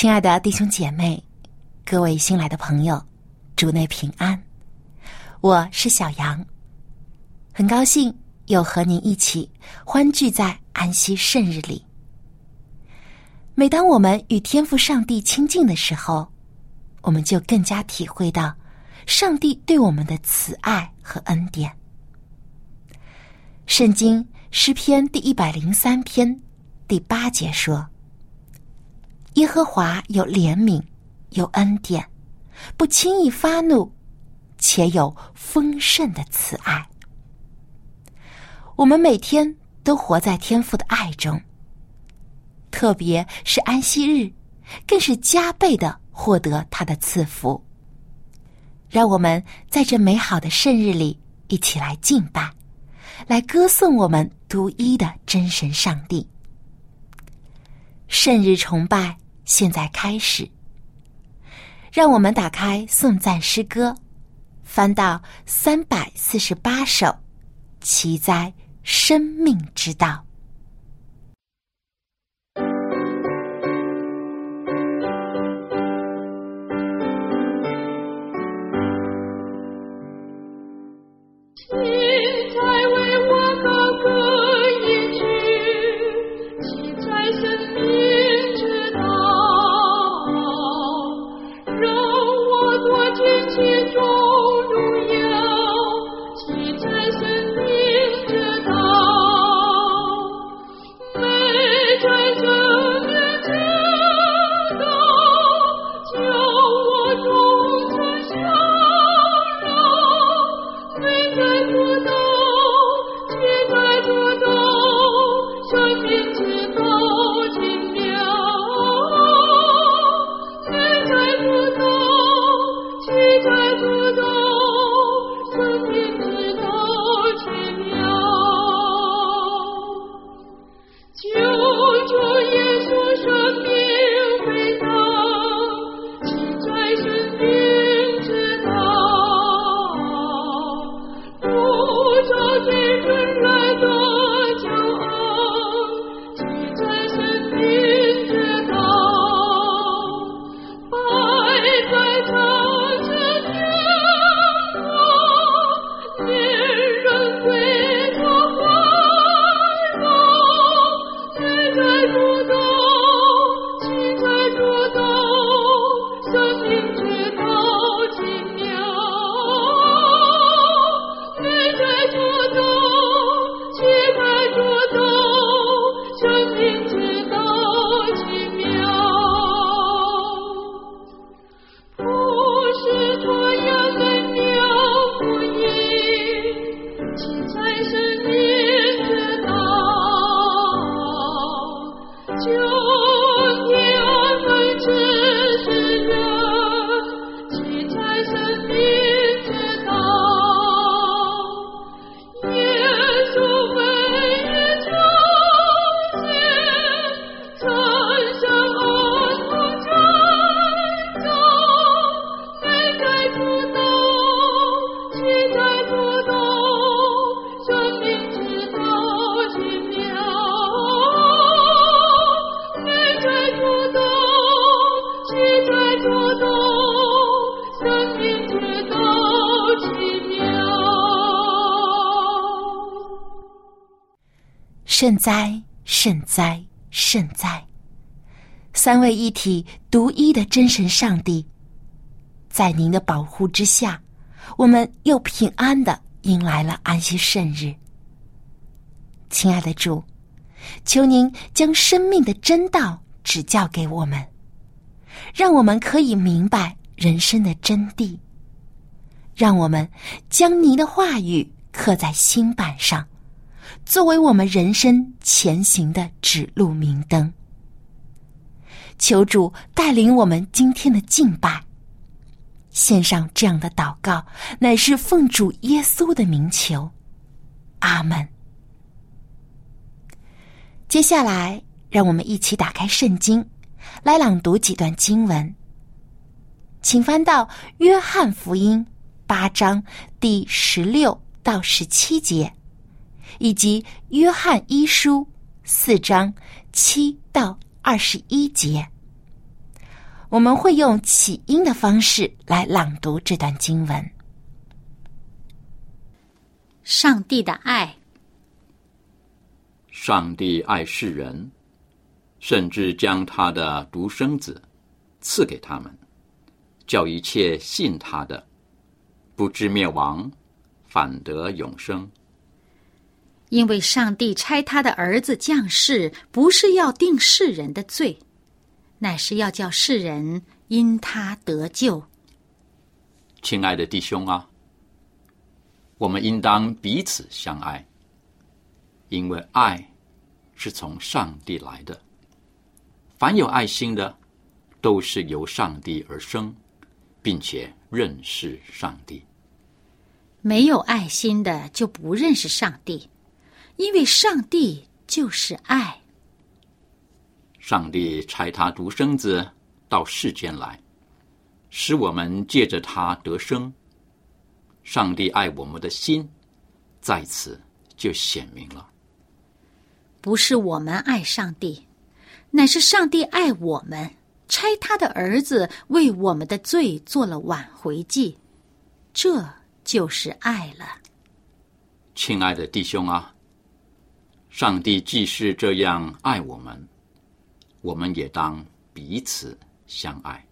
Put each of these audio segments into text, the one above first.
亲爱的弟兄姐妹，各位新来的朋友，主内平安。我是小杨，很高兴又和您一起欢聚在安息圣日里。每当我们与天父上帝亲近的时候，我们就更加体会到上帝对我们的慈爱和恩典。圣经诗篇第一百零三篇第八节说。耶和华有怜悯，有恩典，不轻易发怒，且有丰盛的慈爱。我们每天都活在天父的爱中，特别是安息日，更是加倍的获得他的赐福。让我们在这美好的圣日里一起来敬拜，来歌颂我们独一的真神上帝。圣日崇拜。现在开始，让我们打开颂赞诗歌，翻到三百四十八首，骑在生命之道。圣哉，圣哉，圣哉！三位一体、独一的真神上帝，在您的保护之下，我们又平安的迎来了安息圣日。亲爱的主，求您将生命的真道指教给我们，让我们可以明白人生的真谛，让我们将您的话语刻在心板上。作为我们人生前行的指路明灯。求主带领我们今天的敬拜，献上这样的祷告，乃是奉主耶稣的名求，阿门。接下来，让我们一起打开圣经，来朗读几段经文。请翻到《约翰福音》八章第十六到十七节，以及《约翰一书》四章七到。二十一节，我们会用起音的方式来朗读这段经文。上帝的爱，上帝爱世人，甚至将他的独生子赐给他们，叫一切信他的不知灭亡，反得永生。因为上帝差他的儿子降世，不是要定世人的罪，乃是要叫世人因他得救。亲爱的弟兄啊，我们应当彼此相爱，因为爱是从上帝来的。凡有爱心的，都是由上帝而生，并且认识上帝。没有爱心的，就不认识上帝。因为上帝就是爱，上帝差他独生子到世间来，使我们借着他得生。上帝爱我们的心，在此就显明了。不是我们爱上帝，乃是上帝爱我们，差他的儿子为我们的罪做了挽回祭，这就是爱了。亲爱的弟兄啊！上帝既是这样爱我们，我们也当彼此相爱。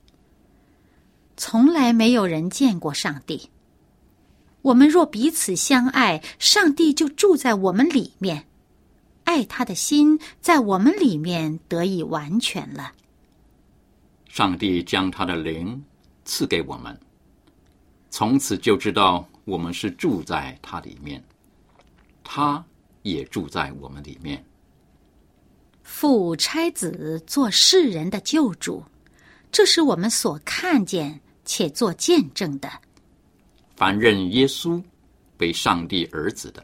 从来没有人见过上帝。我们若彼此相爱，上帝就住在我们里面，爱他的心在我们里面得以完全了。上帝将他的灵赐给我们，从此就知道我们是住在他里面，他。也住在我们里面。父差子做世人的救主，这是我们所看见且做见证的。凡认耶稣为上帝儿子的，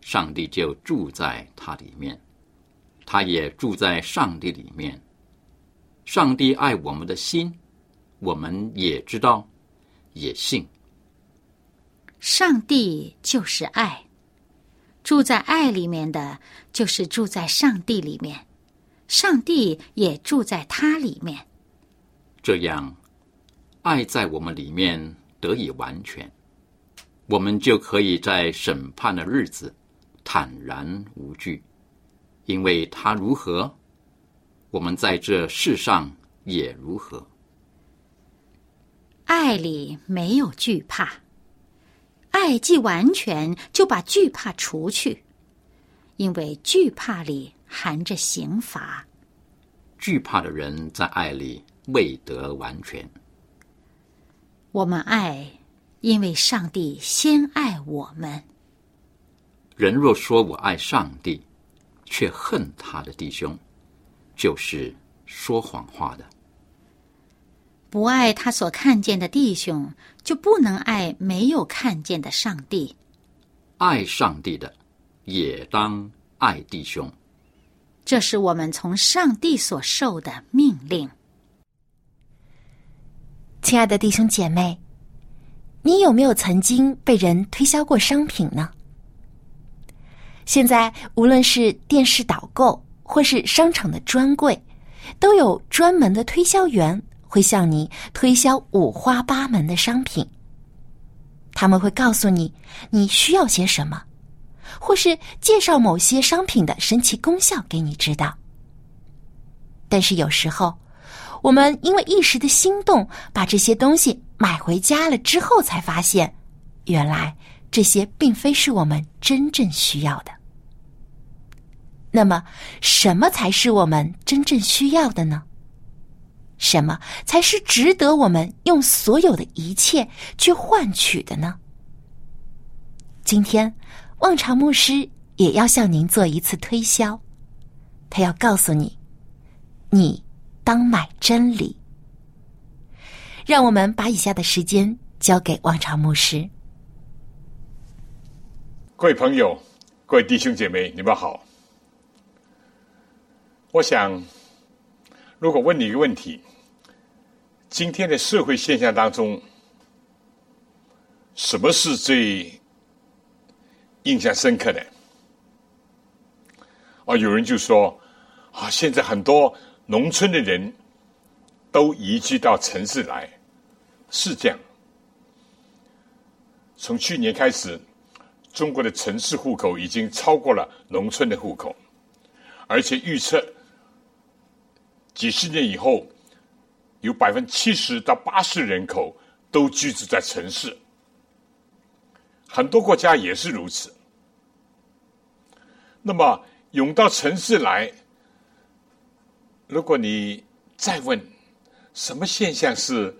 上帝就住在他里面，他也住在上帝里面。上帝爱我们的心，我们也知道，也信。上帝就是爱。住在爱里面的，就是住在上帝里面，上帝也住在他里面。这样，爱在我们里面得以完全，我们就可以在审判的日子坦然无惧，因为他如何，我们在这世上也如何。爱里没有惧怕。爱既完全，就把惧怕除去，因为惧怕里含着刑罚。惧怕的人在爱里未得完全。我们爱，因为上帝先爱我们。人若说我爱上帝，却恨他的弟兄，就是说谎话的。不爱他所看见的弟兄，就不能爱没有看见的上帝。爱上帝的，也当爱弟兄。这是我们从上帝所受的命令。亲爱的弟兄姐妹，你有没有曾经被人推销过商品呢？现在无论是电视导购，或是商场的专柜，都有专门的推销员。会向你推销五花八门的商品，他们会告诉你你需要些什么，或是介绍某些商品的神奇功效给你知道。但是有时候，我们因为一时的心动，把这些东西买回家了之后，才发现，原来这些并非是我们真正需要的。那么，什么才是我们真正需要的呢？什么才是值得我们用所有的一切去换取的呢？今天，望潮牧师也要向您做一次推销。他要告诉你，你当买真理。让我们把以下的时间交给望长牧师。各位朋友，各位弟兄姐妹，你们好。我想，如果问你一个问题：今天的社会现象当中，什么是最印象深刻的？啊，有人就说：啊，现在很多农村的人都移居到城市来，是这样。从去年开始。中国的城市户口已经超过了农村的户口，而且预测几十年以后，有百分之七十到八十人口都居住在城市。很多国家也是如此。那么涌到城市来，如果你再问什么现象是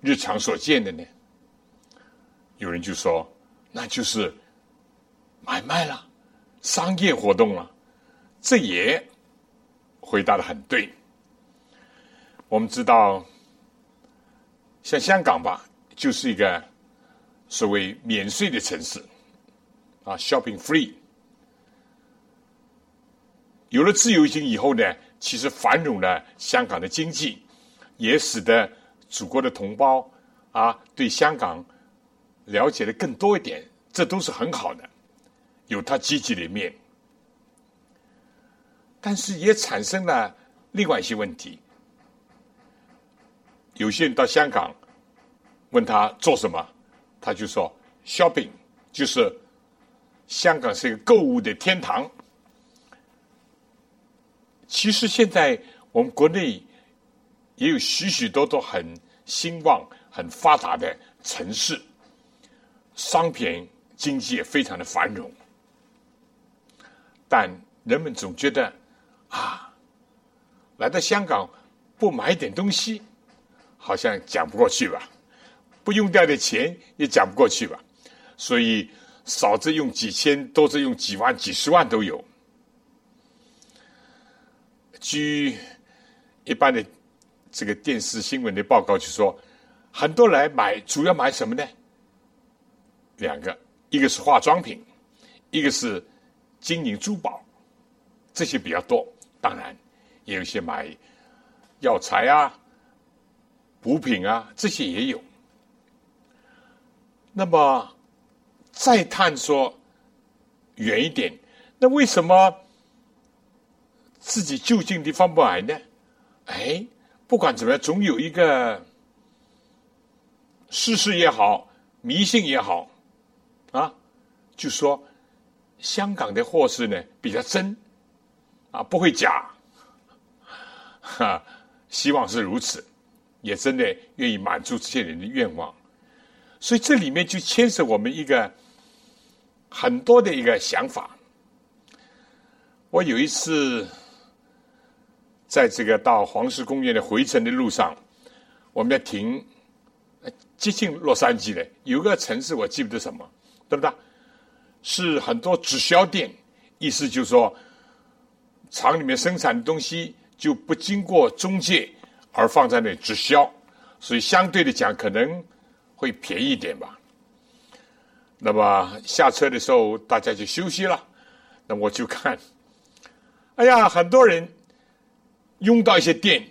日常所见的呢？有人就说：“那就是买卖了，商业活动了。”这也回答的很对。我们知道，像香港吧，就是一个所谓免税的城市啊，shopping free。有了自由行以后呢，其实繁荣了香港的经济，也使得祖国的同胞啊对香港。了解的更多一点，这都是很好的，有它积极的一面，但是也产生了另外一些问题。有些人到香港问他做什么，他就说 “shopping”，就是香港是一个购物的天堂。其实现在我们国内也有许许多多很兴旺、很发达的城市。商品经济也非常的繁荣，但人们总觉得啊，来到香港不买点东西，好像讲不过去吧？不用掉的钱也讲不过去吧？所以少则用几千，多则用几万、几十万都有。据一般的这个电视新闻的报告，就说很多来买，主要买什么呢？两个，一个是化妆品，一个是金银珠宝，这些比较多。当然，也有些买药材啊、补品啊，这些也有。那么，再探索远一点，那为什么自己就近地方不买呢？哎，不管怎么样，总有一个事实也好，迷信也好。啊，就说香港的货色呢比较真，啊不会假，哈，希望是如此，也真的愿意满足这些人的愿望，所以这里面就牵涉我们一个很多的一个想法。我有一次在这个到黄石公园的回程的路上，我们要停接近洛杉矶的有个城市，我记不得什么。对不对？是很多直销店，意思就是说，厂里面生产的东西就不经过中介而放在那里直销，所以相对的讲可能会便宜一点吧。那么下车的时候大家就休息了，那我就看，哎呀，很多人拥到一些店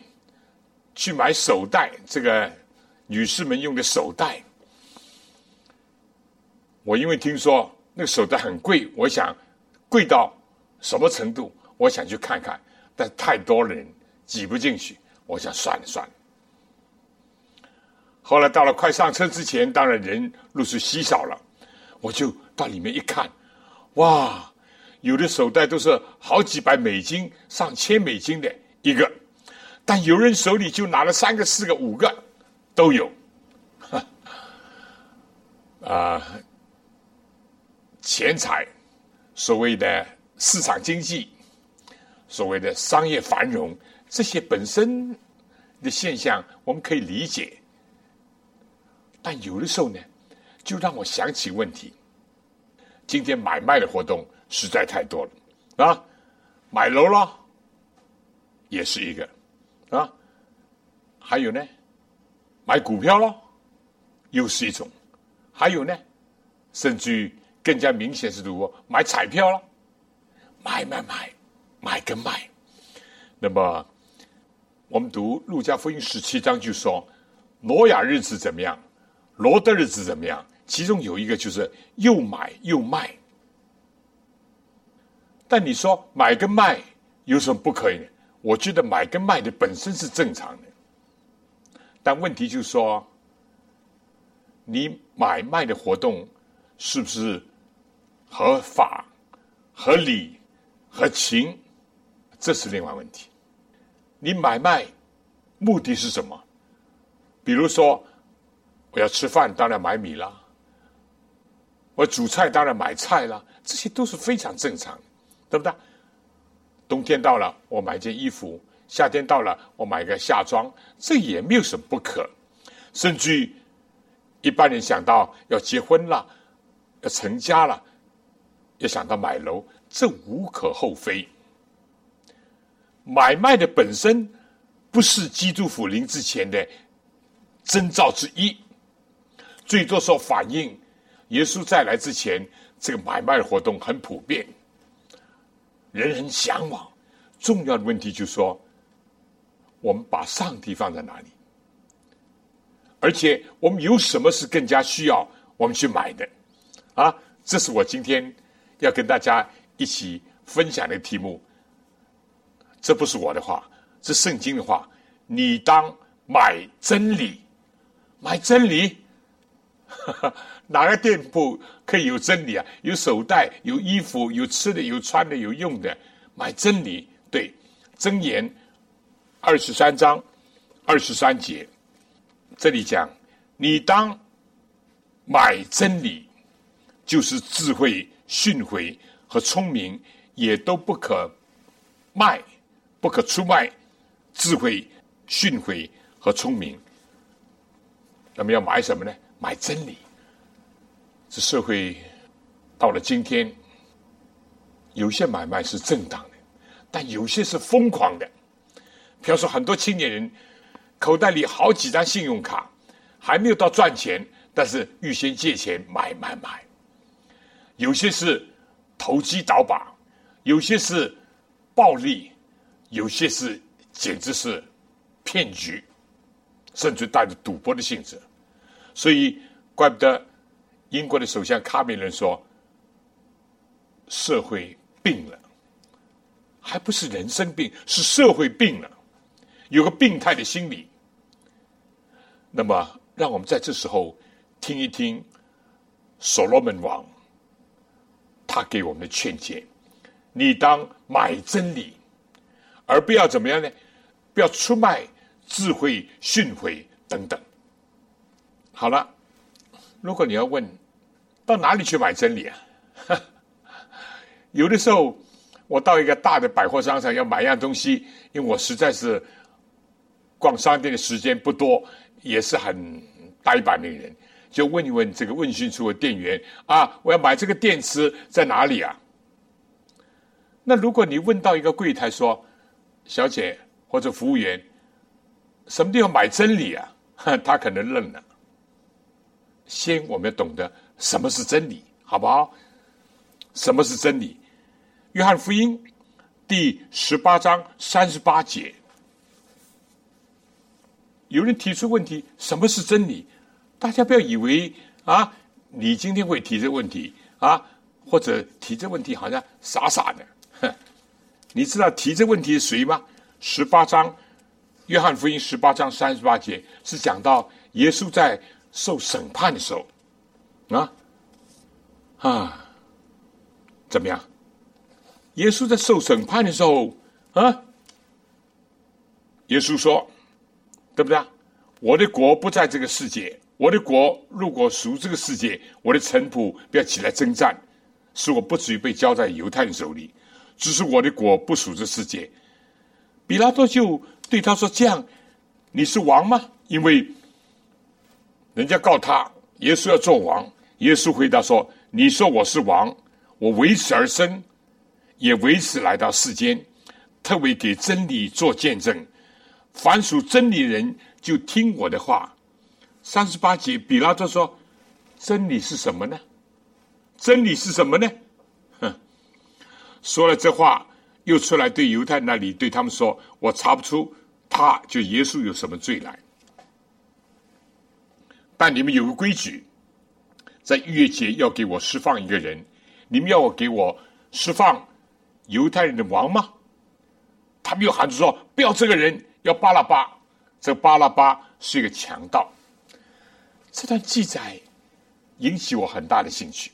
去买手袋，这个女士们用的手袋。我因为听说那个手袋很贵，我想贵到什么程度？我想去看看，但太多人挤不进去，我想算了算了。后来到了快上车之前，当然人陆续稀少了，我就到里面一看，哇，有的手袋都是好几百美金、上千美金的一个，但有人手里就拿了三个、四个、五个都有，啊。钱财，所谓的市场经济，所谓的商业繁荣，这些本身的现象我们可以理解，但有的时候呢，就让我想起问题：今天买卖的活动实在太多了。啊，买楼了，也是一个。啊，还有呢，买股票了，又是一种，还有呢，甚至于更加明显是如果买彩票了，买买买，买跟卖。那么，我们读路加福音十七章就说，挪亚日子怎么样，罗的日子怎么样？其中有一个就是又买又卖。但你说买跟卖有什么不可以呢？我觉得买跟卖的本身是正常的，但问题就是说，你买卖的活动是不是合法、合理、合情？这是另外问题。你买卖目的是什么？比如说，我要吃饭，当然买米啦；我煮菜，当然买菜啦。这些都是非常正常，对不对？冬天到了，我买件衣服；夏天到了，我买个夏装，这也没有什么不可。甚至一般人想到要结婚了、要成家了，要想到买楼，这无可厚非。买卖的本身不是基督复临之前的征兆之一，最多说反映耶稣再来之前，这个买卖活动很普遍，人很向往。重要的问题就是说，我们把上帝放在哪里？而且我们有什么是更加需要我们去买的？啊，这是我今天要跟大家一起分享的题目。这不是我的话，是圣经的话。你当买真理，买真理。哪个店铺可以有真理啊？有手袋，有衣服，有吃的，有穿的，有用的。买真理，对，箴言二十三章二十三节，这里讲，你当买真理，就是智慧、训诲和聪明，也都不可卖。不可出卖智慧、训诲和聪明。那么要买什么呢？买真理。这社会到了今天，有些买卖是正当的，但有些是疯狂的。比方说，很多青年人口袋里好几张信用卡，还没有到赚钱，但是预先借钱买买买。有些是投机倒把，有些是暴利。有些是简直是骗局，甚至带着赌博的性质，所以怪不得英国的首相卡梅伦说：“社会病了，还不是人生病，是社会病了，有个病态的心理。”那么，让我们在这时候听一听所罗门王他给我们的劝诫：“你当买真理。”而不要怎么样呢？不要出卖智慧、训诲等等。好了，如果你要问到哪里去买真理啊？有的时候我到一个大的百货商场要买一样东西，因为我实在是逛商店的时间不多，也是很呆板的人，就问一问这个问讯处的店员啊，我要买这个电池在哪里啊？那如果你问到一个柜台说，小姐或者服务员，什么地方买真理啊？他可能愣了。先我们要懂得什么是真理，好不好？什么是真理？约翰福音第十八章三十八节，有人提出问题：什么是真理？大家不要以为啊，你今天会提这个问题啊，或者提这问题好像傻傻的。你知道提这问题是谁吗？十八章，约翰福音十八章三十八节是讲到耶稣在受审判的时候，啊啊，怎么样？耶稣在受审判的时候啊，耶稣说，对不对？我的国不在这个世界，我的国如果属这个世界，我的臣仆不要起来征战，使我不至于被交在犹太人手里。只是我的国不属这世界，比拉多就对他说：“这样，你是王吗？”因为人家告他，耶稣要做王。耶稣回答说：“你说我是王，我为此而生，也为此来到世间，特为给真理做见证。凡属真理人，就听我的话。三十八节，比拉多说：“真理是什么呢？真理是什么呢？”说了这话，又出来对犹太那里对他们说：“我查不出他就耶稣有什么罪来。但你们有个规矩，在逾越节要给我释放一个人。你们要我给我释放犹太人的王吗？”他们又喊着说：“不要这个人。”要巴拉巴，这巴拉巴是一个强盗。这段记载引起我很大的兴趣。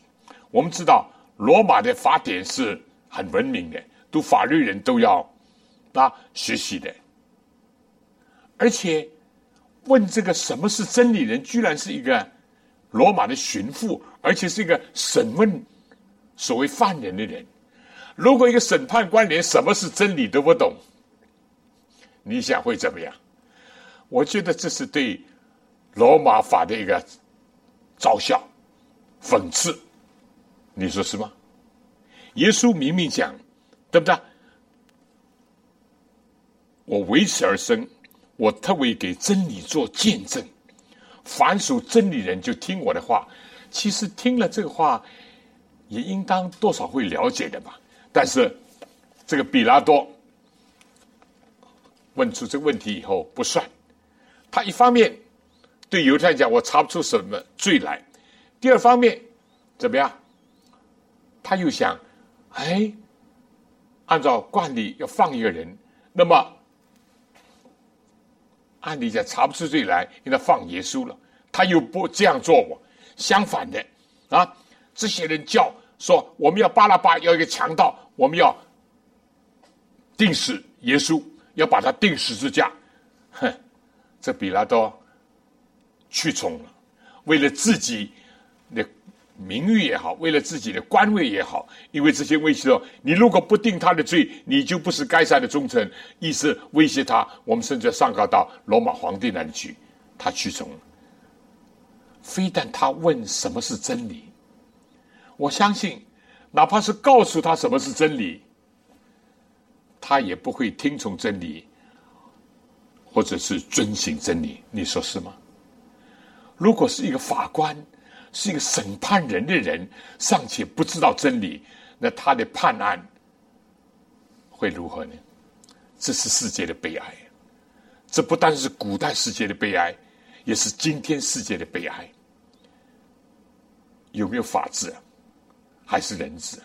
我们知道罗马的法典是很文明的，读法律人都要啊学习的。而且问这个什么是真理人，居然是一个罗马的巡抚，而且是一个审问所谓犯人的人。如果一个审判官连什么是真理都不懂，你想会怎么样？我觉得这是对罗马法的一个嘲笑、讽刺。你说是吗？耶稣明明讲，对不对？我为此而生，我特为给真理做见证。凡属真理人，就听我的话。其实听了这个话，也应当多少会了解的吧。但是这个比拉多。问出这个问题以后不算，他一方面对犹太人讲我查不出什么罪来，第二方面怎么样？他又想，哎，按照惯例要放一个人，那么按理讲查不出罪来，应该放耶稣了。他又不这样做，我相反的啊，这些人叫说我们要巴拉巴要一个强盗，我们要定死耶稣。要把他钉十字架，哼！这比拉多去从了，为了自己的名誉也好，为了自己的官位也好，因为这些威胁说，你如果不定他的罪，你就不是该杀的忠臣，意思威胁他。我们甚至上告到罗马皇帝那里去，他去从。非但他问什么是真理，我相信，哪怕是告诉他什么是真理。他也不会听从真理，或者是遵行真理，你说是吗？如果是一个法官，是一个审判人的人，尚且不知道真理，那他的判案会如何呢？这是世界的悲哀。这不单是古代世界的悲哀，也是今天世界的悲哀。有没有法治？还是人治？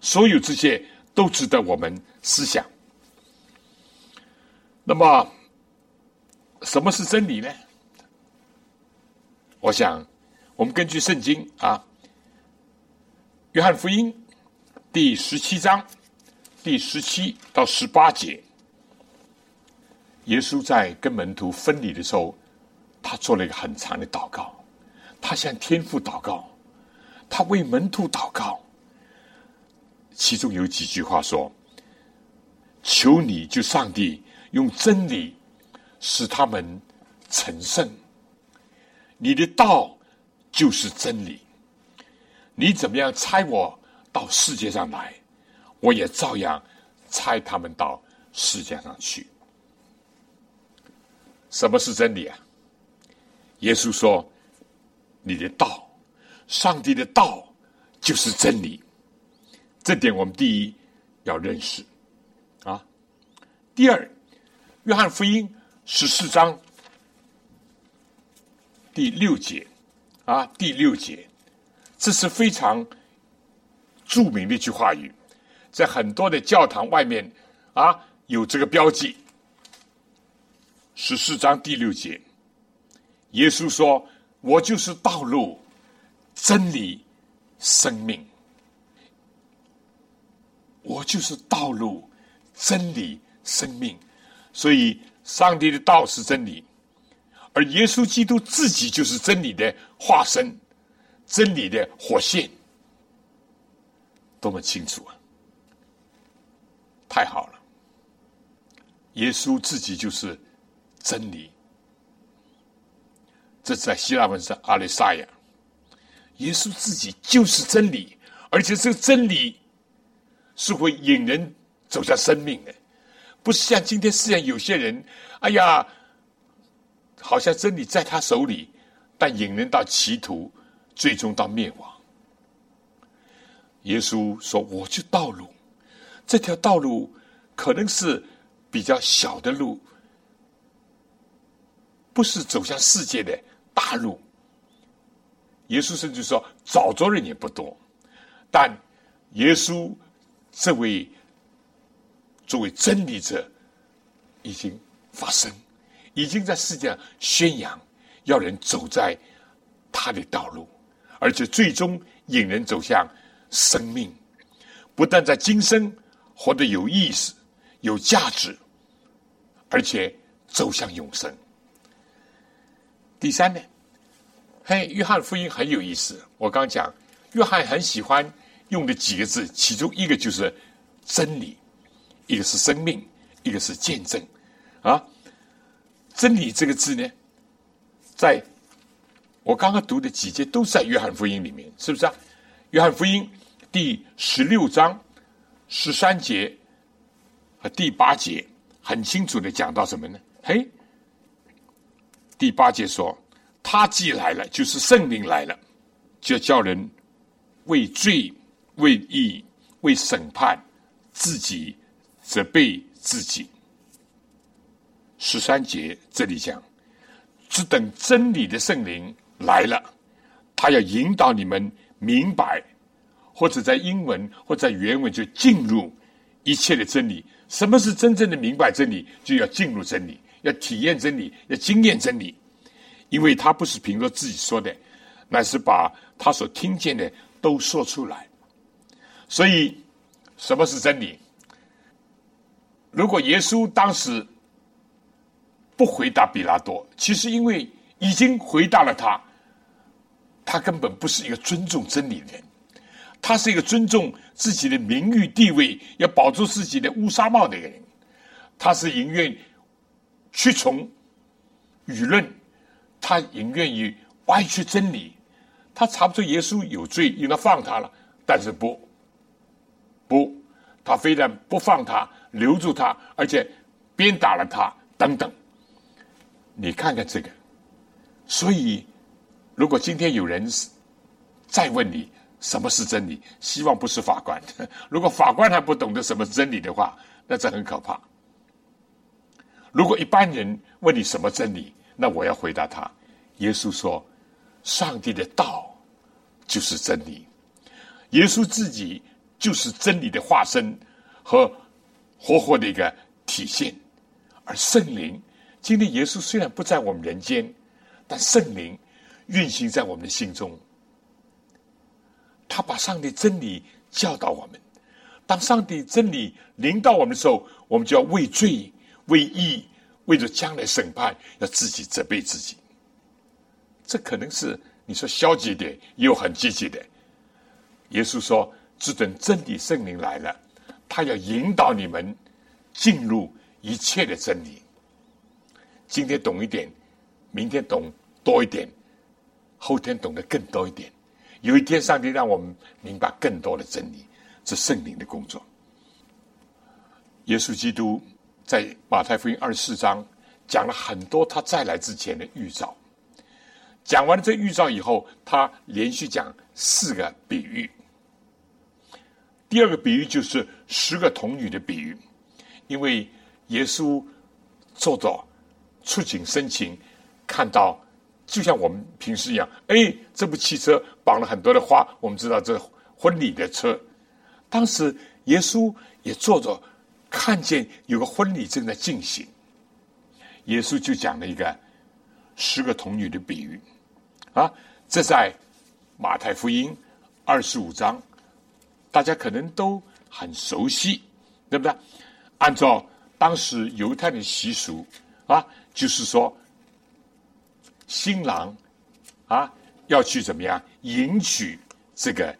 所有这些。都值得我们思想。那么，什么是真理呢？我想，我们根据圣经啊，《约翰福音》第十七章第十七到十八节，耶稣在跟门徒分离的时候，他做了一个很长的祷告，他向天父祷告，他为门徒祷告。其中有几句话说：“求你就上帝用真理使他们成圣，你的道就是真理。你怎么样猜我到世界上来，我也照样猜他们到世界上去。什么是真理啊？耶稣说：你的道，上帝的道就是真理。”这点我们第一要认识，啊，第二，约翰福音十四章第六节，啊，第六节，这是非常著名的一句话语，在很多的教堂外面啊有这个标记。十四章第六节，耶稣说：“我就是道路、真理、生命。”我就是道路、真理、生命，所以上帝的道是真理，而耶稣基督自己就是真理的化身、真理的火线，多么清楚啊！太好了，耶稣自己就是真理，这在希腊文是阿里萨亚，耶稣自己就是真理，而且这个真理是会引人走向生命的，不是像今天世上有些人，哎呀，好像真理在他手里，但引人到歧途，最终到灭亡。耶稣说：“我就道路，这条道路可能是比较小的路，不是走向世界的大路。”耶稣甚至说：“找着人也不多，但耶稣这位作为真理者，已经发生，已经在世界上宣扬，要人走在他的道路，而且最终引人走向。”生命不但在今生活得有意思、有价值，而且走向永生。第三呢，嘿，约翰福音很有意思。我刚讲，约翰很喜欢用的几个字，其中一个就是真理，一个是生命，一个是见证。啊，真理这个字呢，在我刚刚读的几节都在约翰福音里面，是不是啊？约翰福音。第十六章十三节和第八节很清楚的讲到什么呢？嘿，第八节说，他既来了，就是圣灵来了，就叫人为罪、为义、为审判自己，责备自己。十三节这里讲，只等真理的圣灵来了，他要引导你们明白。或者在英文或在原文就进入一切的真理。什么是真正的明白真理？就要进入真理，要体验真理，要经验真理。因为他不是凭着自己说的，乃是把他所听见的都说出来。所以，什么是真理？如果耶稣当时不回答比拉多，其实因为已经回答了他，他根本不是一个尊重真理的人。他是一个尊重自己的名誉地位，要保住自己的乌纱帽的人。他是宁愿屈从舆论，他宁愿于歪曲真理。他查不出耶稣有罪，应该放他了，但是不不，他非但不放他，留住他，而且鞭打了他等等。你看看这个，所以如果今天有人再问你，什么是真理？希望不是法官。如果法官还不懂得什么是真理的话，那这很可怕。如果一般人问你什么真理，那我要回答他：耶稣说，上帝的道就是真理，耶稣自己就是真理的化身和活活的一个体现。而圣灵，今天耶稣虽然不在我们人间，但圣灵运行在我们的心中。他把上帝真理教导我们，当上帝真理临到我们的时候，我们就要为罪、为义、为着将来审判，要自己责备自己。这可能是你说消极点，也有很积极的。耶稣说：“只等真理圣灵来了，他要引导你们进入一切的真理。今天懂一点，明天懂多一点，后天懂得更多一点。”有一天，上帝让我们明白更多的真理，是圣灵的工作。耶稣基督在马太福音二十四章讲了很多他再来之前的预兆。讲完了这预兆以后，他连续讲四个比喻。第二个比喻就是十个童女的比喻，因为耶稣做到触景生情，看到。就像我们平时一样，哎，这部汽车绑了很多的花，我们知道这婚礼的车。当时耶稣也坐着，看见有个婚礼正在进行，耶稣就讲了一个十个童女的比喻，啊，这在马太福音二十五章，大家可能都很熟悉，对不对？按照当时犹太的习俗，啊，就是说。新郎啊，要去怎么样迎娶这个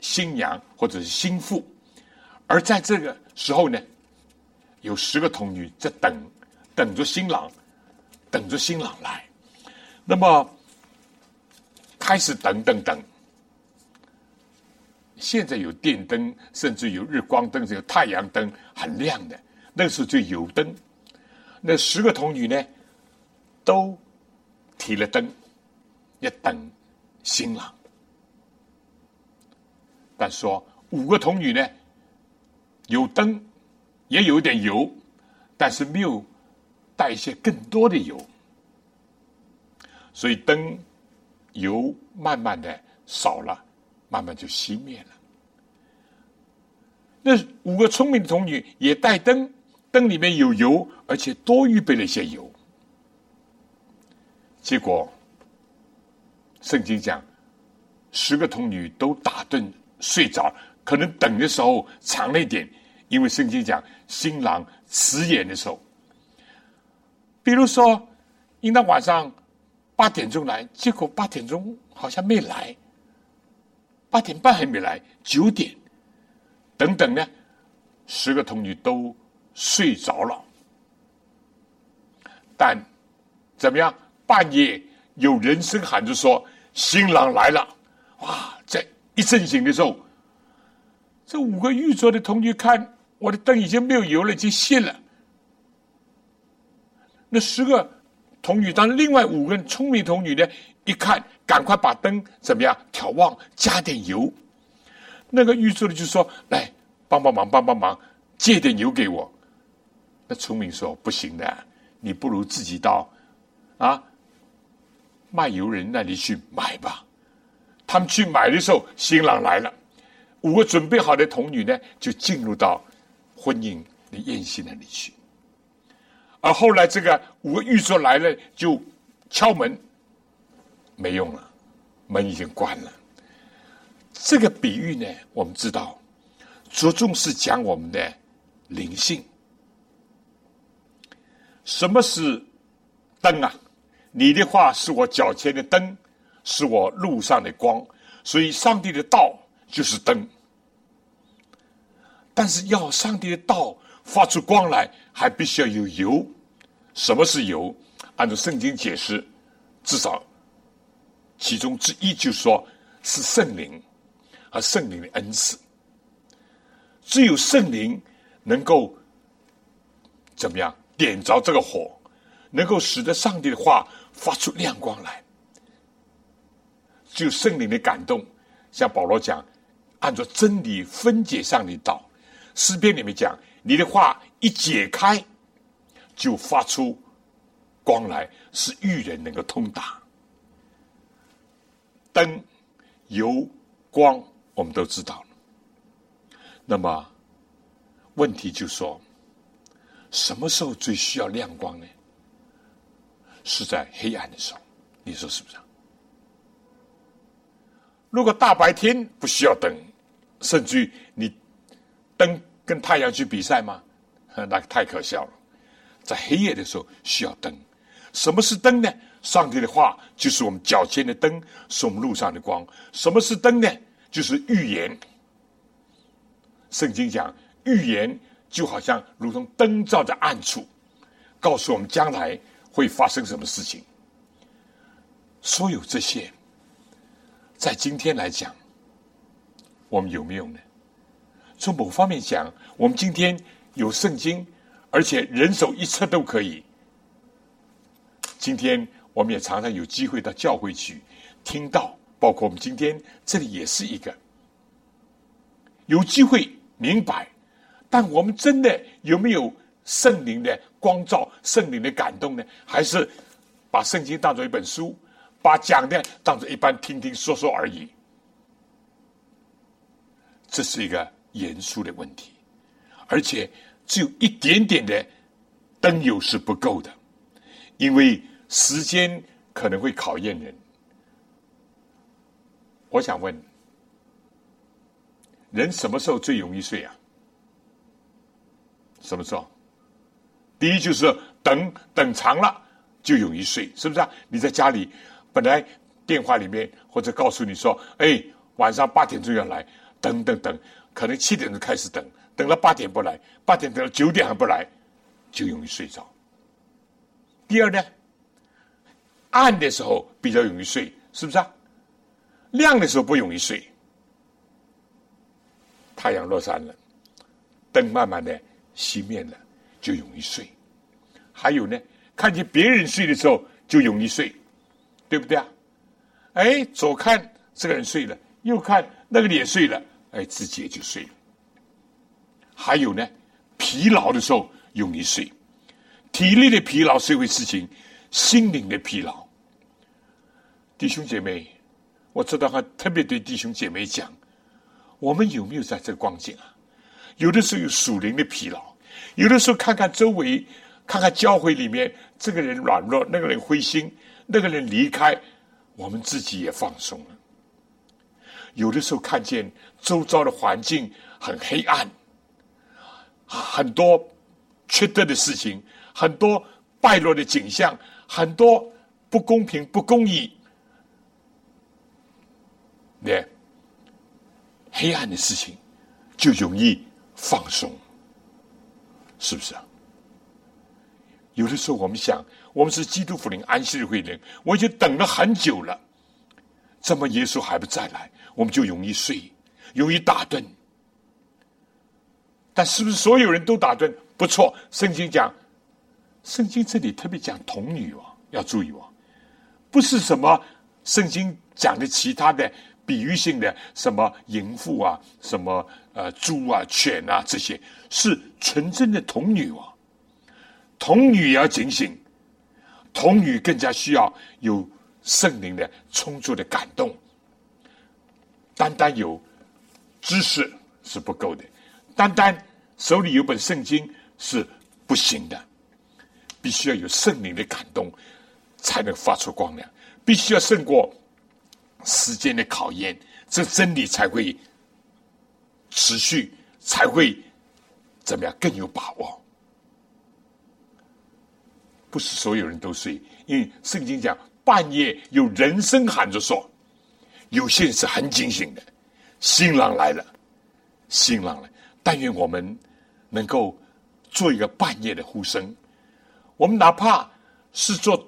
新娘或者是新妇？而在这个时候呢，有十个童女在等，等着新郎，等着新郎来。那么开始等等等，现在有电灯，甚至有日光灯，有太阳灯，很亮的。那时候就油灯。那十个童女呢，都提了灯，要等新郎。但说五个童女呢，有灯，也有点油，但是没有带一些更多的油，所以灯油慢慢的少了，慢慢就熄灭了。那五个聪明的童女也带灯，灯里面有油，而且多预备了一些油。结果，圣经讲，十个童女都打盹睡着，可能等的时候长了一点，因为圣经讲新郎迟延的时候，比如说，应当晚上八点钟来，结果八点钟好像没来，八点半还没来，九点。等等呢，十个童女都睡着了，但怎么样？半夜有人声喊着说：“新郎来了！”哇，在一阵醒的时候，这五个玉镯的童女看我的灯已经没有油了，已经熄了。那十个童女当另外五个聪明童女呢，一看，赶快把灯怎么样调旺，加点油。那个玉镯的就说：“来，帮帮忙，帮帮忙，借点油给我。”那聪明说：“不行的，你不如自己到啊卖油人那里去买吧。”他们去买的时候，新郎来了，五个准备好的童女呢，就进入到婚姻的宴席那里去。而后来，这个五个玉镯来了，就敲门，没用了，门已经关了。这个比喻呢，我们知道，着重是讲我们的灵性。什么是灯啊？你的话是我脚前的灯，是我路上的光。所以，上帝的道就是灯。但是，要上帝的道发出光来，还必须要有油。什么是油？按照圣经解释，至少其中之一就说，是圣灵。和圣灵的恩赐，只有圣灵能够怎么样点着这个火，能够使得上帝的话发出亮光来。只有圣灵的感动，像保罗讲，按照真理分解上帝道。诗篇里面讲，你的话一解开，就发出光来，使愚人能够通达。灯、油、光。我们都知道了。那么，问题就说，什么时候最需要亮光呢？是在黑暗的时候，你说是不是？如果大白天不需要灯，甚至于你灯跟太阳去比赛吗？那太可笑了。在黑夜的时候需要灯。什么是灯呢？上帝的话就是我们脚前的灯，是我们路上的光。什么是灯呢？就是预言，圣经讲预言就好像如同灯照在暗处，告诉我们将来会发生什么事情。所有这些，在今天来讲，我们有没有呢？从某方面讲，我们今天有圣经，而且人手一册都可以。今天我们也常常有机会到教会去听到。包括我们今天这里也是一个有机会明白，但我们真的有没有圣灵的光照、圣灵的感动呢？还是把圣经当做一本书，把讲的当做一般听听说说而已？这是一个严肃的问题，而且只有一点点的灯油是不够的，因为时间可能会考验人。我想问，人什么时候最容易睡啊？什么时候？第一就是等等长了就容易睡，是不是啊？你在家里本来电话里面或者告诉你说，哎，晚上八点钟要来，等等等，可能七点钟开始等，等了八点不来，八点等到九点还不来，就容易睡着。第二呢，暗的时候比较容易睡，是不是啊？亮的时候不容易睡，太阳落山了，灯慢慢的熄灭了，就容易睡。还有呢，看见别人睡的时候就容易睡，对不对啊？哎，左看这个人睡了，右看那个也睡了，哎，自己也就睡了。还有呢，疲劳的时候容易睡，体力的疲劳是一回事情，心灵的疲劳。弟兄姐妹，我这段话特别对弟兄姐妹讲：我们有没有在这个光景啊？有的时候有属灵的疲劳，有的时候看看周围。看看教会里面，这个人软弱，那个人灰心，那个人离开，我们自己也放松了。有的时候看见周遭的环境很黑暗，很多缺德的事情，很多败落的景象，很多不公平、不公义，对，黑暗的事情就容易放松，是不是啊？有的时候，我们想，我们是基督福临安息日会人，我已经等了很久了，怎么耶稣还不再来？我们就容易睡，容易打盹。但是不是所有人都打盹？不错，圣经讲，圣经这里特别讲童女哦，要注意哦，不是什么圣经讲的其他的比喻性的什么淫妇啊，什么呃猪啊、犬啊这些，是纯正的童女哦。童女也要警醒，童女更加需要有圣灵的充足的感动。单单有知识是不够的，单单手里有本圣经是不行的，必须要有圣灵的感动，才能发出光亮。必须要胜过时间的考验，这真理才会持续，才会怎么样更有把握。不是所有人都睡，因为圣经讲半夜有人声喊着说，有些人是很警醒的。新郎来了，新郎来，但愿我们能够做一个半夜的呼声。我们哪怕是做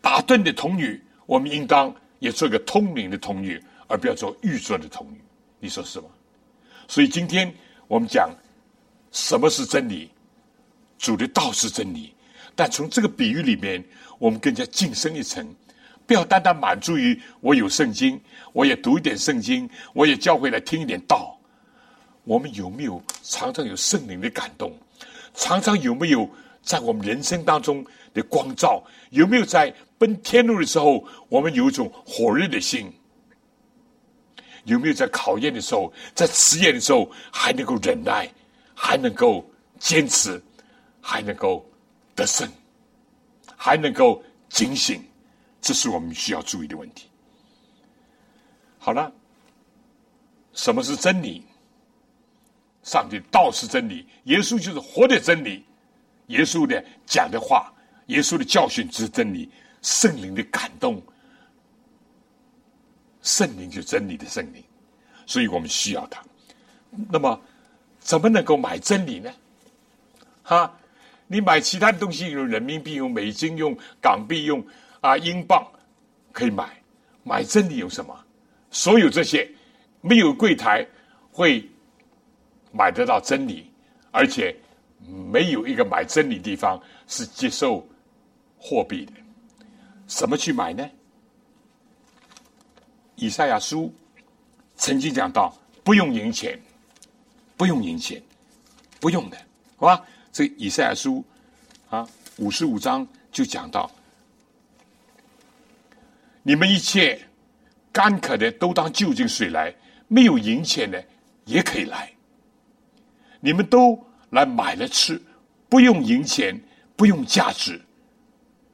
打盹的童女，我们应当也做一个通灵的童女，而不要做预作的童女。你说是吗？所以今天我们讲什么是真理，主的道是真理。但从这个比喻里面，我们更加晋升一层，不要单单满足于我有圣经，我也读一点圣经，我也教会来听一点道。我们有没有常常有圣灵的感动？常常有没有在我们人生当中的光照？有没有在奔天路的时候，我们有一种火热的心？有没有在考验的时候，在实验的时候还能够忍耐，还能够坚持，还能够？得胜，还能够警醒，这是我们需要注意的问题。好了，什么是真理？上帝道是真理，耶稣就是活的真理。耶稣的讲的话，耶稣的教训是真理。圣灵的感动，圣灵就真理的圣灵，所以我们需要它。那么，怎么能够买真理呢？哈？你买其他的东西，用人民币、用美金、用港币、用啊英镑，可以买。买真理有什么？所有这些没有柜台会买得到真理，而且没有一个买真理地方是接受货币的。什么去买呢？以赛亚书曾经讲到，不用银钱，不用银钱，不用的，好吧？这以赛亚书啊，五十五章就讲到：你们一切干渴的都当就近水来，没有银钱的也可以来。你们都来买了吃，不用银钱，不用价值。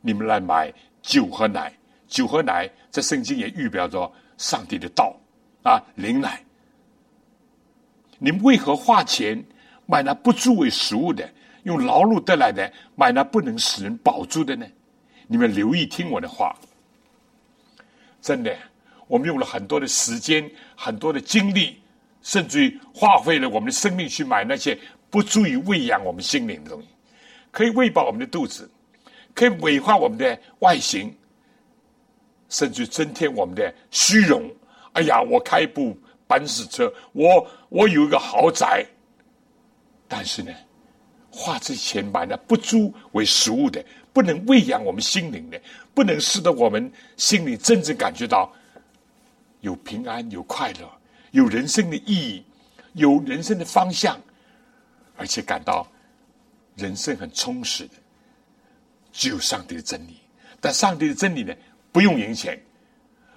你们来买酒和奶，酒和奶在圣经也预表着上帝的道啊，灵奶。你们为何花钱买那不作为食物的？用劳碌得来的买那不能使人保住的呢？你们留意听我的话。真的，我们用了很多的时间、很多的精力，甚至于花费了我们的生命去买那些不足以喂养我们心灵的东西，可以喂饱我们的肚子，可以美化我们的外形，甚至增添我们的虚荣。哎呀，我开一部奔驰车，我我有一个豪宅。但是呢，花这钱买了不足为食物的，不能喂养我们心灵的，不能使得我们心里真正感觉到有平安、有快乐、有人生的意义、有人生的方向，而且感到人生很充实，只有上帝的真理。但上帝的真理呢，不用赢钱。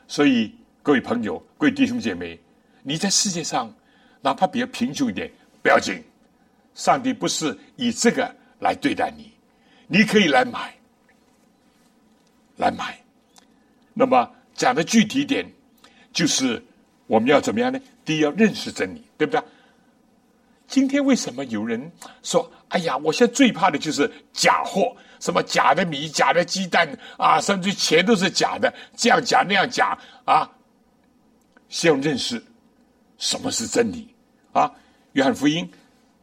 所以，各位朋友、各位弟兄姐妹，你在世界上哪怕比较贫穷一点，不要紧。上帝不是以这个来对待你，你可以来买，来买。那么讲的具体点，就是我们要怎么样呢？第一，要认识真理，对不对？今天为什么有人说：“哎呀，我现在最怕的就是假货，什么假的米、假的鸡蛋啊，甚至钱都是假的，这样假那样假啊！”先认识什么是真理啊？约翰福音。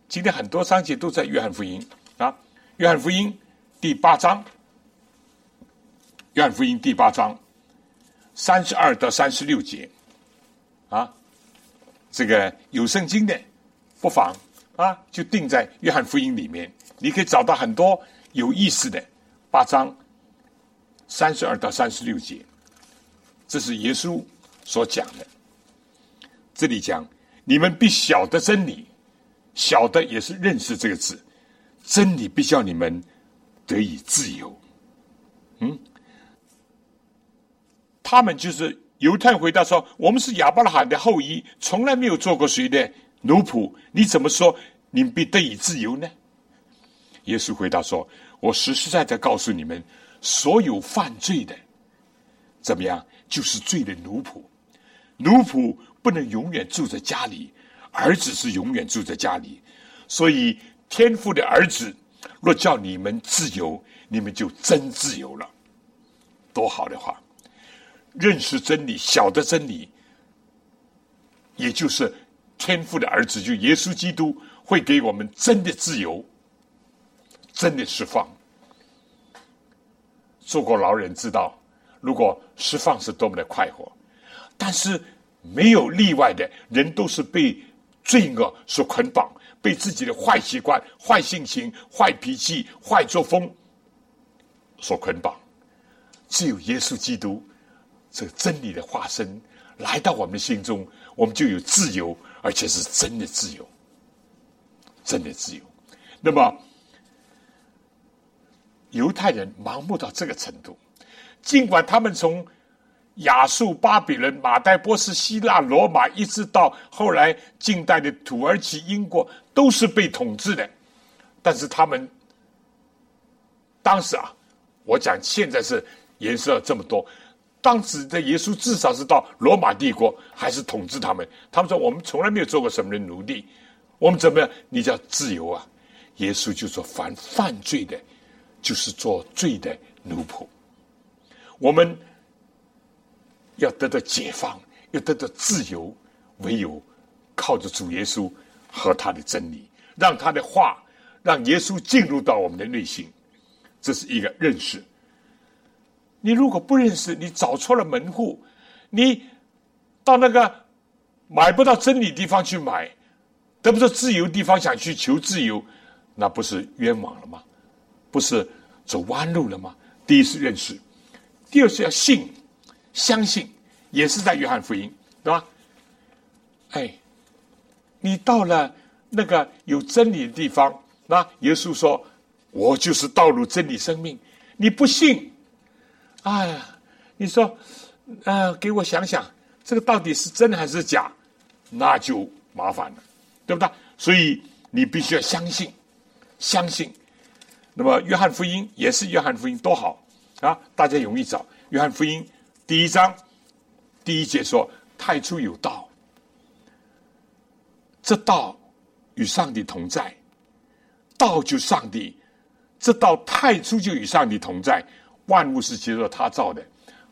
今天很多章节都在约翰福音啊，约翰福音第八章，约翰福音第八章三十二到三十六节啊，这个有圣经的不妨啊，就定在约翰福音里面，你可以找到很多有意思的八章三十二到三十六节，这是耶稣所讲的。这里讲你们必晓得真理。晓得也是认识这个字，真理必叫你们得以自由。嗯，他们就是犹太回答说：“我们是亚伯拉罕的后裔，从来没有做过谁的奴仆，你怎么说你们必得以自由呢？”耶稣回答说：“我实实在在告诉你们，所有犯罪的，怎么样，就是罪的奴仆。奴仆不能永远住在家里。”儿子是永远住在家里，所以天父的儿子若叫你们自由，你们就真自由了。多好的话！认识真理，晓得真理，也就是天父的儿子，就耶稣基督会给我们真的自由，真的释放。做过牢人知道，如果释放是多么的快活，但是没有例外的人都是被。罪恶所捆绑，被自己的坏习惯、坏性情、坏脾气、坏作风所捆绑。只有耶稣基督这个真理的化身来到我们的心中，我们就有自由，而且是真的自由，真的自由。那么，犹太人盲目到这个程度，尽管他们从。亚述、巴比伦、马代波斯、希腊、罗马，一直到后来近代的土耳其、英国，都是被统治的。但是他们当时啊，我讲现在是颜色这么多。当时的耶稣至少是到罗马帝国还是统治他们。他们说我们从来没有做过什么的奴隶，我们怎么样？你叫自由啊？耶稣就说：凡犯罪的，就是做罪的奴仆。我们。要得到解放，要得到自由，唯有靠着主耶稣和他的真理，让他的话，让耶稣进入到我们的内心，这是一个认识。你如果不认识，你找错了门户，你到那个买不到真理地方去买，得不到自由地方想去求自由，那不是冤枉了吗？不是走弯路了吗？第一是认识，第二是要信。相信也是在约翰福音，对吧？哎，你到了那个有真理的地方，那耶稣说：“我就是道路、真理、生命。”你不信，哎，你说，呃，给我想想，这个到底是真还是假？那就麻烦了，对不对？所以你必须要相信，相信。那么约翰福音也是约翰福音，多好啊！大家容易找约翰福音。第一章第一节说：“太初有道，这道与上帝同在，道就上帝。这道太初就与上帝同在，万物是接着他造的，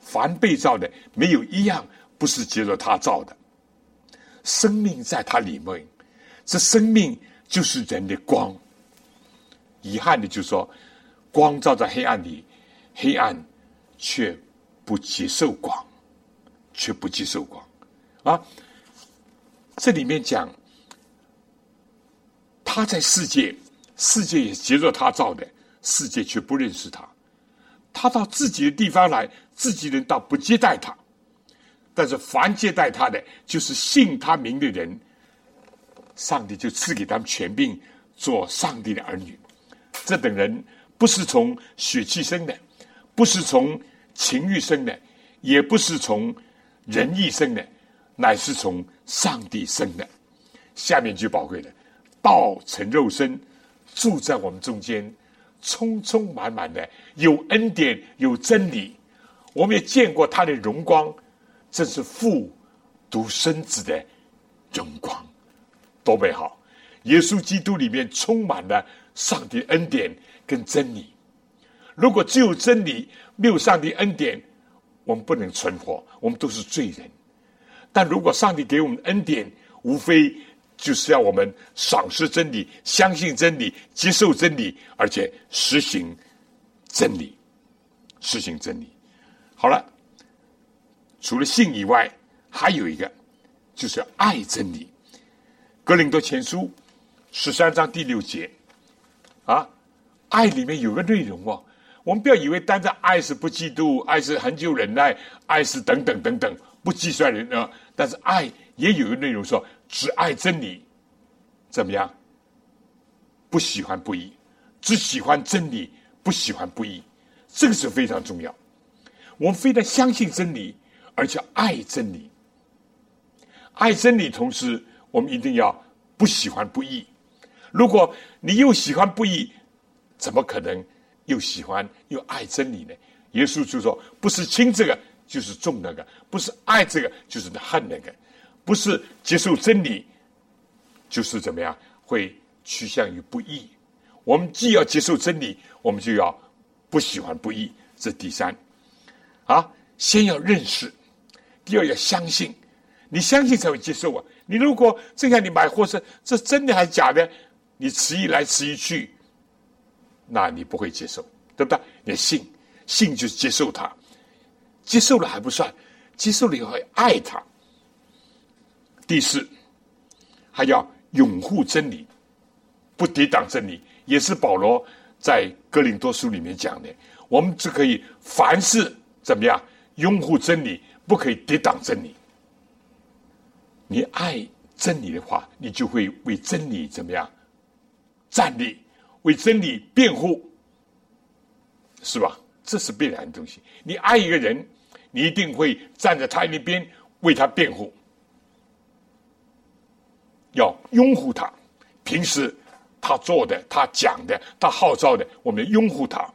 凡被造的没有一样不是接着他造的。生命在他里面，这生命就是人的光。遗憾的就是说，光照在黑暗里，黑暗却。”不接受光，却不接受光，啊！这里面讲，他在世界，世界也接着他造的，世界却不认识他。他到自己的地方来，自己人倒不接待他。但是凡接待他的，就是信他名的人，上帝就赐给他们权柄，做上帝的儿女。这等人不是从血气生的，不是从情欲生的，也不是从人意生的，乃是从上帝生的。下面就宝贵的，道成肉身，住在我们中间，充充满满的有恩典，有真理。我们也见过他的荣光。这是父独生子的荣光，多美好！耶稣基督里面充满了上帝恩典跟真理。如果只有真理，没有上帝恩典，我们不能存活，我们都是罪人。但如果上帝给我们恩典，无非就是要我们赏识真理、相信真理、接受真理，而且实行真理，实行真理。好了。除了信以外，还有一个，就是要爱真理。格林多前书十三章第六节，啊，爱里面有个内容哦。我们不要以为单着爱是不嫉妒，爱是恒久忍耐，爱是等等等等不计算人啊。但是爱也有个内容说，只爱真理，怎么样？不喜欢不义，只喜欢真理，不喜欢不义，这个是非常重要。我们非常相信真理。而且爱真理，爱真理，同时我们一定要不喜欢不义。如果你又喜欢不义，怎么可能又喜欢又爱真理呢？耶稣就说：不是轻这个，就是重那个；不是爱这个，就是恨那个；不是接受真理，就是怎么样会趋向于不义。我们既要接受真理，我们就要不喜欢不义。这第三，啊，先要认识。第二要相信，你相信才会接受啊！你如果正像你买货是这真的还是假的，你迟疑来迟疑去，那你不会接受，对不对？你信，信就是接受它，接受了还不算，接受了以后爱它。第四，还要拥护真理，不抵挡真理，也是保罗在哥林多书里面讲的。我们只可以凡事怎么样拥护真理。不可以抵挡真理。你爱真理的话，你就会为真理怎么样站立，为真理辩护，是吧？这是必然的东西。你爱一个人，你一定会站在他那边为他辩护，要拥护他。平时他做的、他讲的、他号召的，我们拥护他。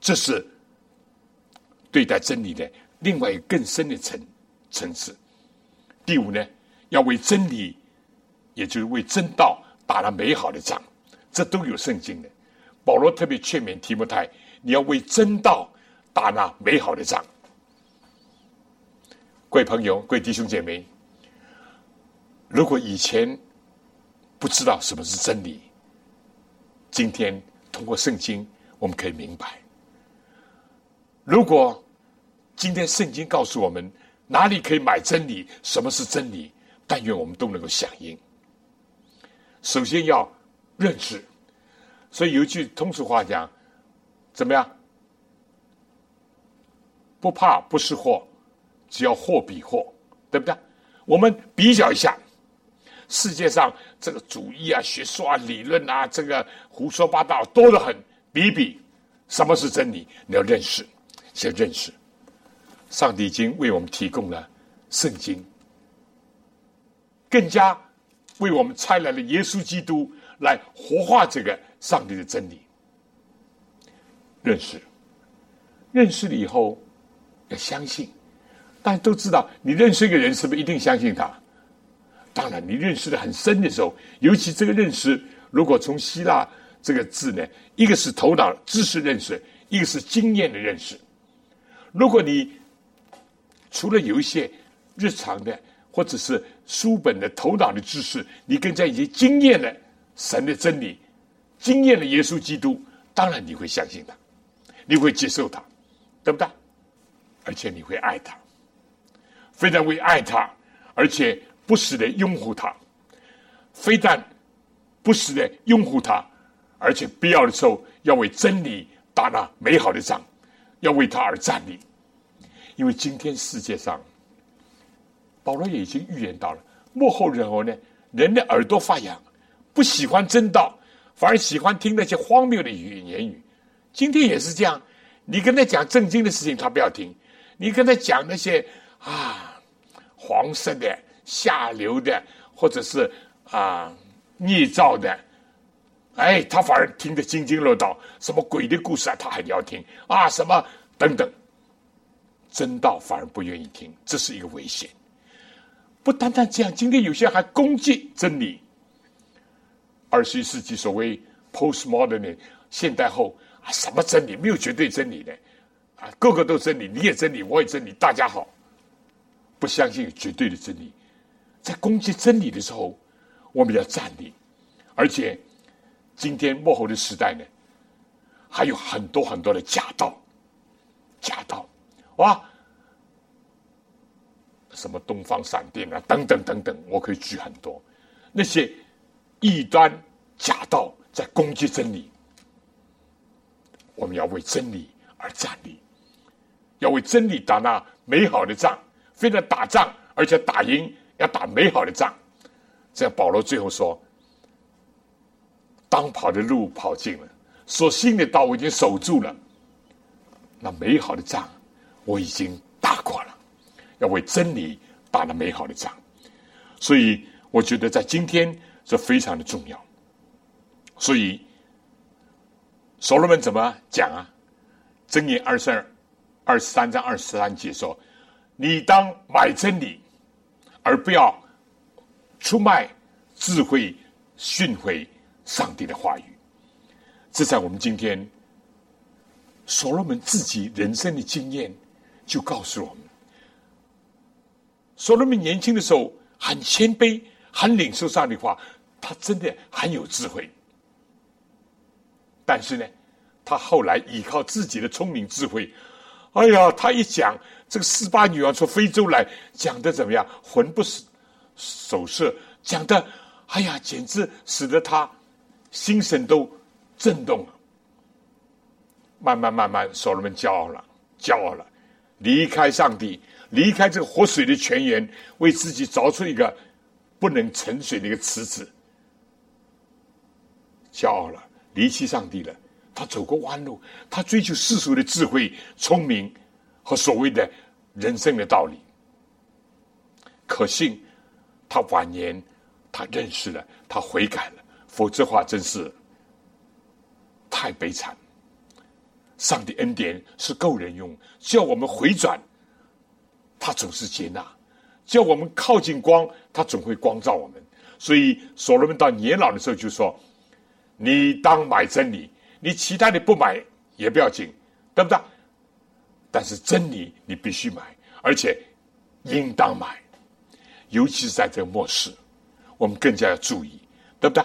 这是对待真理的。另外一个更深的层层次，第五呢，要为真理，也就是为真道打了美好的仗，这都有圣经的。保罗特别劝勉提摩太，你要为真道打那美好的仗。各位朋友，各位弟兄姐妹，如果以前不知道什么是真理，今天通过圣经我们可以明白。如果今天圣经告诉我们哪里可以买真理，什么是真理？但愿我们都能够响应。首先要认识，所以有一句通俗话讲，怎么样？不怕不是货，只要货比货，对不对？我们比较一下，世界上这个主义啊、学说啊、理论啊，这个胡说八道多得很。比比，什么是真理？你要认识，先认识。上帝已经为我们提供了圣经，更加为我们差来了耶稣基督来活化这个上帝的真理。认识，认识了以后要相信。大家都知道，你认识一个人，是不是一定相信他？当然，你认识的很深的时候，尤其这个认识，如果从希腊这个字呢，一个是头脑知识认识，一个是经验的认识。如果你除了有一些日常的或者是书本的头脑的知识，你更加一些经验了神的真理，经验了耶稣基督，当然你会相信他，你会接受他，对不对？而且你会爱他，非常会爱他，而且不时的拥护他，非但不时的拥护他，而且必要的时候要为真理打那美好的仗，要为他而站立。因为今天世界上，保罗也已经预言到了，幕后人后呢，人的耳朵发痒，不喜欢真道，反而喜欢听那些荒谬的语言语。今天也是这样，你跟他讲正经的事情，他不要听；你跟他讲那些啊黄色的、下流的，或者是啊捏造的，哎，他反而听得津津乐道。什么鬼的故事啊，他还要听啊？什么等等。真道反而不愿意听，这是一个危险。不单单这样，今天有些还攻击真理。二十一世纪所谓 postmodern 现代后啊，什么真理没有绝对真理的啊，个个都真理，你也真理，我也真理，大家好。不相信有绝对的真理，在攻击真理的时候，我们要站立。而且今天幕后的时代呢，还有很多很多的假道，假道。哇，什么东方闪电啊，等等等等，我可以举很多那些异端假道在攻击真理。我们要为真理而站立，要为真理打那美好的仗，非得打仗，而且打赢要打美好的仗。这样保罗最后说：“当跑的路跑尽了，所信的道我已经守住了，那美好的仗。”我已经打过了，要为真理打了美好的仗，所以我觉得在今天这非常的重要。所以所罗门怎么讲啊？箴言二十二、二十三章二十三节说：“你当买真理，而不要出卖智慧，训诲上帝的话语。”这在我们今天所罗门自己人生的经验。就告诉我们，所罗门年轻的时候很谦卑，很领受上帝话，他真的很有智慧。但是呢，他后来依靠自己的聪明智慧，哎呀，他一讲这个四八女王从非洲来，讲的怎么样，魂不守舍，讲的，哎呀，简直使得他心神都震动了。慢慢慢慢，所罗门骄傲了，骄傲了。离开上帝，离开这个活水的泉源，为自己凿出一个不能沉水的一个池子，骄傲了，离弃上帝了。他走过弯路，他追求世俗的智慧、聪明和所谓的人生的道理。可信，他晚年他认识了，他悔改了，否则话真是太悲惨。上帝恩典是够人用，叫我们回转，他总是接纳；叫我们靠近光，他总会光照我们。所以所罗门到年老的时候就说：“你当买真理，你其他的不买也不要紧，对不对？但是真理你必须买，而且应当买，尤其是在这个末世，我们更加要注意，对不对？”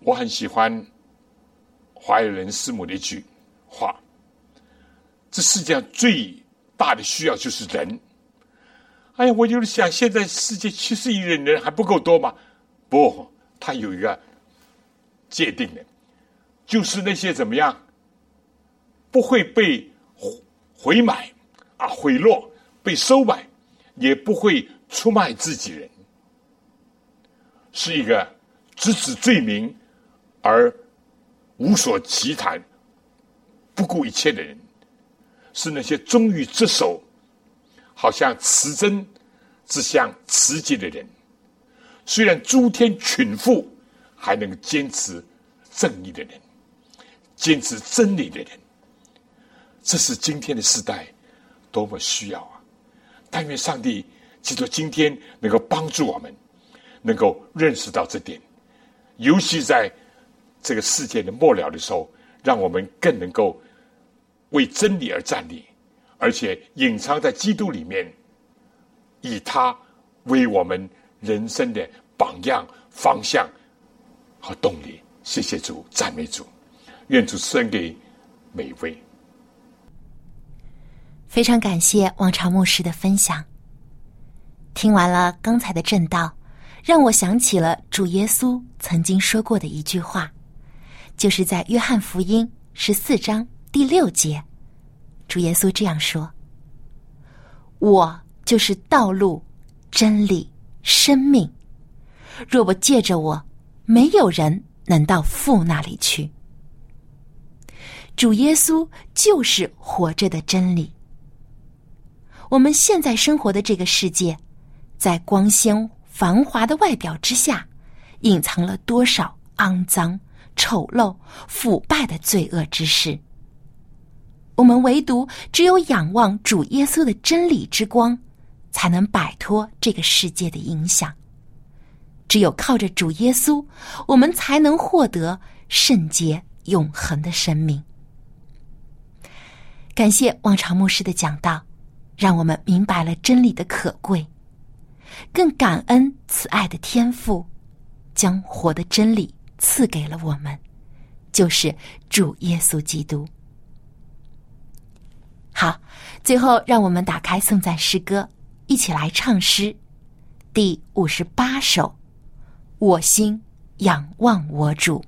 我很喜欢。华人师母的一句话：“这世界上最大的需要就是人。”哎呀，我就是想，现在世界七十亿人人还不够多吗？不，他有一个界定的，就是那些怎么样不会被回买啊贿赂、被收买，也不会出卖自己人，是一个直指罪名而。无所其谈、不顾一切的人，是那些忠于职守、好像持真只像持节的人。虽然诸天群富，还能坚持正义的人，坚持真理的人。这是今天的时代多么需要啊！但愿上帝记住今天能够帮助我们，能够认识到这点，尤其在。这个世界的末了的时候，让我们更能够为真理而站立，而且隐藏在基督里面，以他为我们人生的榜样、方向和动力。谢谢主，赞美主，愿主赐给每位。非常感谢王朝牧师的分享。听完了刚才的正道，让我想起了主耶稣曾经说过的一句话，就是在约翰福音十四章第六节，主耶稣这样说：“我就是道路、真理、生命，若不借着我，没有人能到父那里去。”主耶稣就是活着的真理。我们现在生活的这个世界。在光鲜繁华的外表之下，隐藏了多少肮脏、丑陋、腐败的罪恶之事？我们唯独只有仰望主耶稣的真理之光，才能摆脱这个世界的影响。只有靠着主耶稣，我们才能获得圣洁永恒的生命。感谢望潮牧师的讲道，让我们明白了真理的可贵。更感恩慈爱的天父，将活的真理赐给了我们，就是主耶稣基督。好，最后让我们打开颂赞诗歌，一起来唱诗第五十八首：我心仰望我主。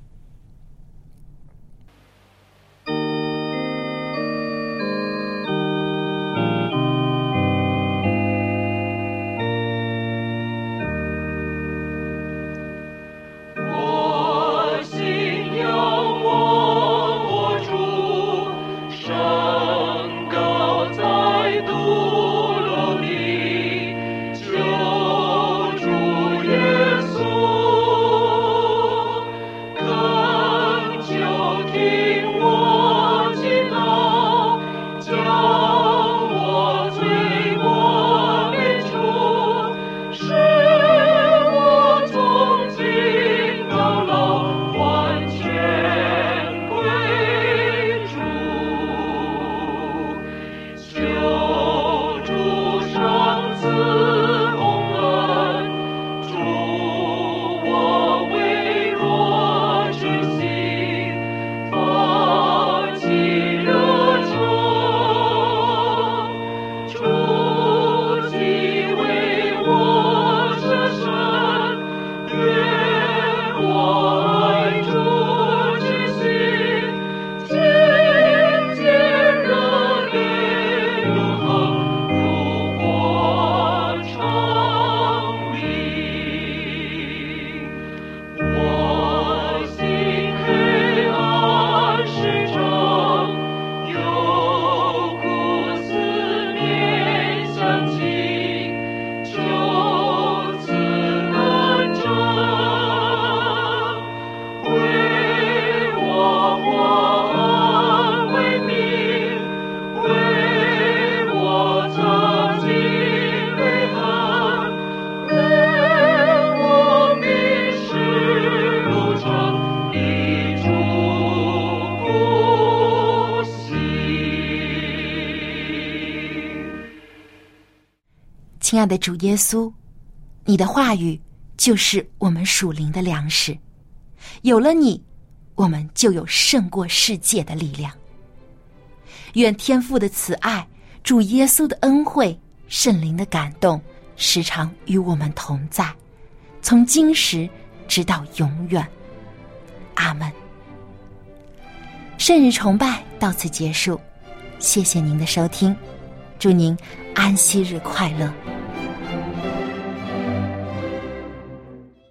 的主耶稣，你的话语就是我们属灵的粮食。有了你，我们就有胜过世界的力量。愿天父的慈爱、主耶稣的恩惠、圣灵的感动，时常与我们同在，从今时直到永远。阿门。圣日崇拜到此结束，谢谢您的收听，祝您安息日快乐。